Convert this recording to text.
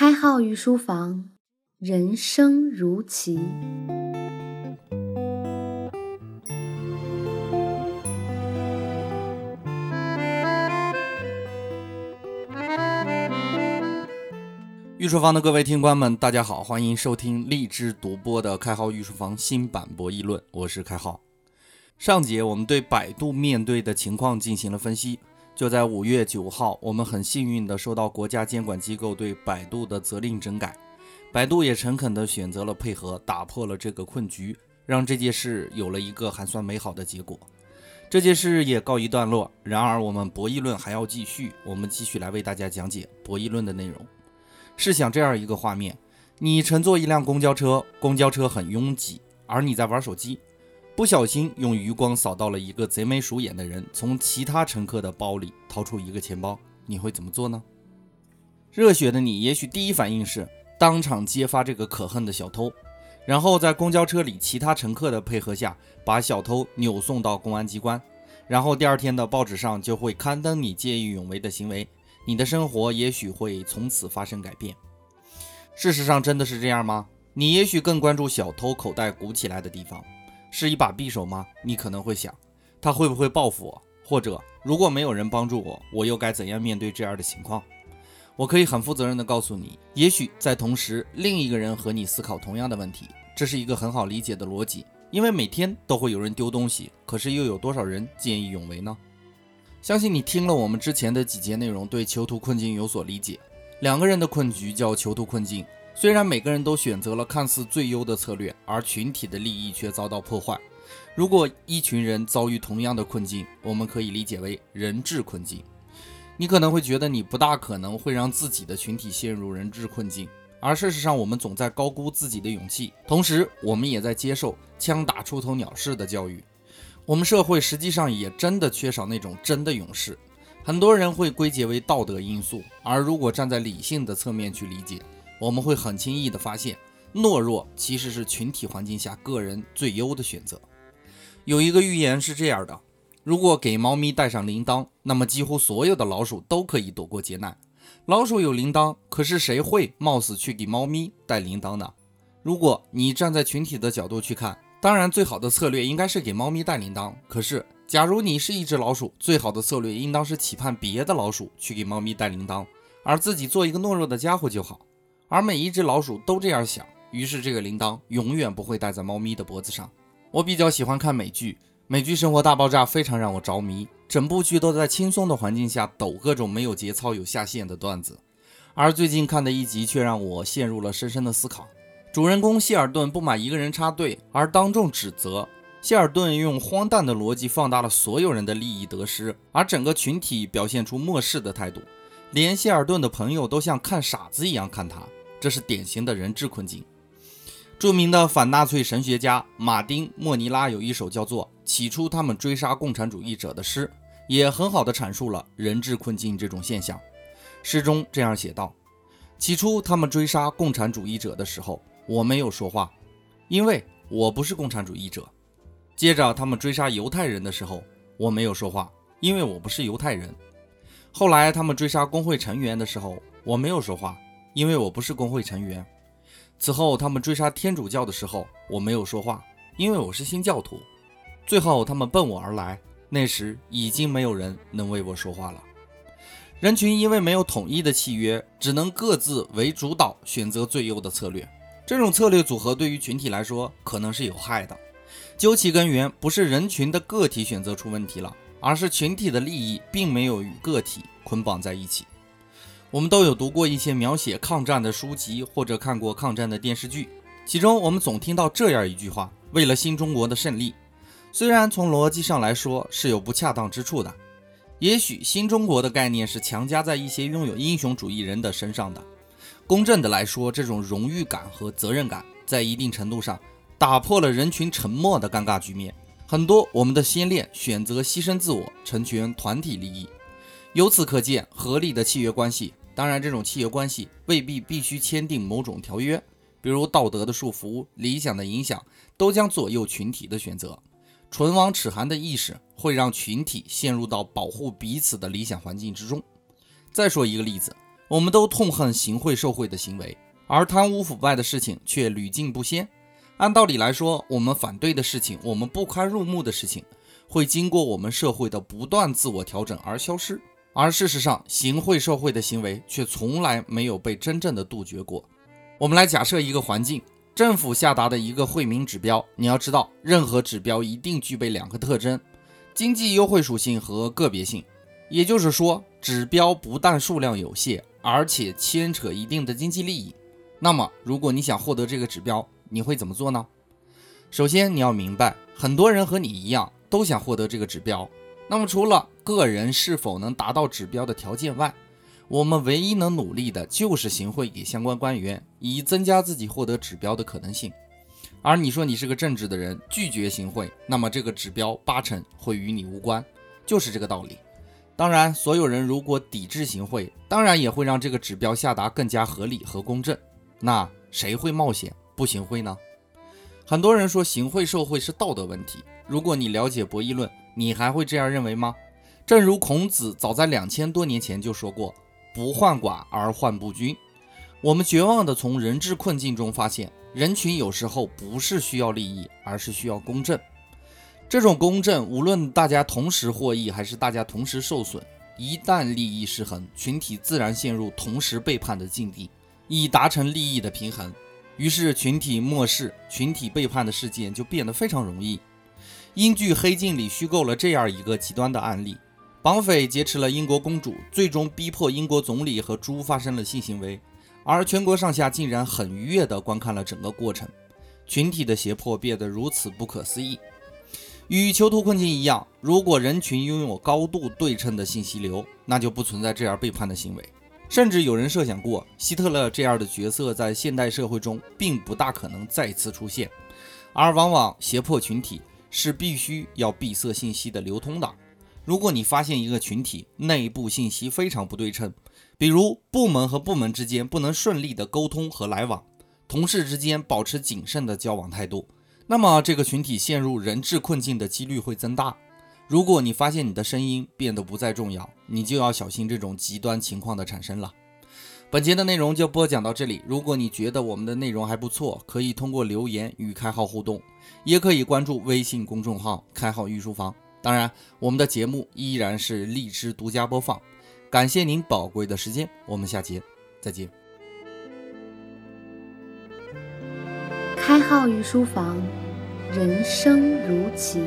开号御书房，人生如棋。御书房的各位听官们，大家好，欢迎收听荔枝独播的开号御书房新版博弈论，我是开号。上节我们对百度面对的情况进行了分析，就在五月九号，我们很幸运地收到国家监管机构对百度的责令整改，百度也诚恳地选择了配合，打破了这个困局，让这件事有了一个还算美好的结果。这件事也告一段落，然而我们博弈论还要继续，我们继续来为大家讲解博弈论的内容。试想这样一个画面：你乘坐一辆公交车，公交车很拥挤，而你在玩手机，不小心用余光扫到了一个贼眉鼠眼的人从其他乘客的包里掏出一个钱包，你会怎么做呢？热血的你也许第一反应是当场揭发这个可恨的小偷，然后在公交车里其他乘客的配合下把小偷扭送到公安机关，然后第二天的报纸上就会刊登你见义勇为的行为。你的生活也许会从此发生改变。事实上，真的是这样吗？你也许更关注小偷口袋鼓起来的地方，是一把匕首吗？你可能会想，他会不会报复我？或者，如果没有人帮助我，我又该怎样面对这样的情况？我可以很负责任地告诉你，也许在同时，另一个人和你思考同样的问题。这是一个很好理解的逻辑，因为每天都会有人丢东西，可是又有多少人见义勇为呢？相信你听了我们之前的几节内容，对囚徒困境有所理解。两个人的困局叫囚徒困境，虽然每个人都选择了看似最优的策略，而群体的利益却遭到破坏。如果一群人遭遇同样的困境，我们可以理解为人质困境。你可能会觉得你不大可能会让自己的群体陷入人质困境，而事实上，我们总在高估自己的勇气，同时我们也在接受枪打出头鸟式的教育。我们社会实际上也真的缺少那种真的勇士，很多人会归结为道德因素，而如果站在理性的侧面去理解，我们会很轻易的发现，懦弱其实是群体环境下个人最优的选择。有一个寓言是这样的：如果给猫咪带上铃铛，那么几乎所有的老鼠都可以躲过劫难。老鼠有铃铛，可是谁会冒死去给猫咪带铃铛呢？如果你站在群体的角度去看。当然，最好的策略应该是给猫咪带铃铛。可是，假如你是一只老鼠，最好的策略应当是期盼别的老鼠去给猫咪带铃铛，而自己做一个懦弱的家伙就好。而每一只老鼠都这样想，于是这个铃铛永远不会戴在猫咪的脖子上。我比较喜欢看美剧，美剧《生活大爆炸》非常让我着迷，整部剧都在轻松的环境下抖各种没有节操、有下限的段子。而最近看的一集却让我陷入了深深的思考。主人公谢尔顿不满一个人插队而当众指责，谢尔顿用荒诞的逻辑放大了所有人的利益得失，而整个群体表现出漠视的态度，连谢尔顿的朋友都像看傻子一样看他，这是典型的人质困境。著名的反纳粹神学家马丁·莫尼拉有一首叫做《起初他们追杀共产主义者》的诗，也很好的阐述了人质困境这种现象。诗中这样写道：“起初他们追杀共产主义者的时候。”我没有说话，因为我不是共产主义者。接着，他们追杀犹太人的时候，我没有说话，因为我不是犹太人。后来，他们追杀工会成员的时候，我没有说话，因为我不是工会成员。此后，他们追杀天主教的时候，我没有说话，因为我是新教徒。最后，他们奔我而来，那时已经没有人能为我说话了。人群因为没有统一的契约，只能各自为主导，选择最优的策略。这种策略组合对于群体来说可能是有害的。究其根源，不是人群的个体选择出问题了，而是群体的利益并没有与个体捆绑在一起。我们都有读过一些描写抗战的书籍，或者看过抗战的电视剧，其中我们总听到这样一句话：“为了新中国的胜利。”虽然从逻辑上来说是有不恰当之处的，也许新中国的概念是强加在一些拥有英雄主义人的身上的。公正的来说，这种荣誉感和责任感在一定程度上打破了人群沉默的尴尬局面。很多我们的先烈选择牺牲自我，成全团体利益。由此可见，合理的契约关系，当然这种契约关系未必必须签订某种条约，比如道德的束缚、理想的影响，都将左右群体的选择。唇亡齿寒的意识会让群体陷入到保护彼此的理想环境之中。再说一个例子。我们都痛恨行贿受贿的行为，而贪污腐败的事情却屡禁不鲜。按道理来说，我们反对的事情，我们不堪入目的事情，会经过我们社会的不断自我调整而消失。而事实上，行贿受贿的行为却从来没有被真正的杜绝过。我们来假设一个环境，政府下达的一个惠民指标。你要知道，任何指标一定具备两个特征：经济优惠属性和个别性。也就是说，指标不但数量有限。而且牵扯一定的经济利益，那么如果你想获得这个指标，你会怎么做呢？首先你要明白，很多人和你一样都想获得这个指标。那么除了个人是否能达到指标的条件外，我们唯一能努力的就是行贿给相关官员，以增加自己获得指标的可能性。而你说你是个正直的人，拒绝行贿，那么这个指标八成会与你无关，就是这个道理。当然，所有人如果抵制行贿，当然也会让这个指标下达更加合理和公正。那谁会冒险不行贿呢？很多人说行贿受贿是道德问题。如果你了解博弈论，你还会这样认为吗？正如孔子早在两千多年前就说过：“不患寡而患不均。”我们绝望地从人治困境中发现，人群有时候不是需要利益，而是需要公正。这种公正，无论大家同时获益还是大家同时受损，一旦利益失衡，群体自然陷入同时背叛的境地，以达成利益的平衡。于是，群体漠视、群体背叛的事件就变得非常容易。英剧《黑镜》里虚构了这样一个极端的案例：绑匪劫持了英国公主，最终逼迫英国总理和猪发生了性行为，而全国上下竟然很愉悦地观看了整个过程。群体的胁迫变得如此不可思议。与囚徒困境一样，如果人群拥有高度对称的信息流，那就不存在这样背叛的行为。甚至有人设想过，希特勒这样的角色在现代社会中并不大可能再次出现。而往往胁迫群体是必须要闭塞信息的流通的。如果你发现一个群体内部信息非常不对称，比如部门和部门之间不能顺利的沟通和来往，同事之间保持谨慎的交往态度。那么，这个群体陷入人质困境的几率会增大。如果你发现你的声音变得不再重要，你就要小心这种极端情况的产生了。本节的内容就播讲到这里。如果你觉得我们的内容还不错，可以通过留言与开号互动，也可以关注微信公众号“开号御书房”。当然，我们的节目依然是荔枝独家播放。感谢您宝贵的时间，我们下节再见。开号御书房。人生如棋。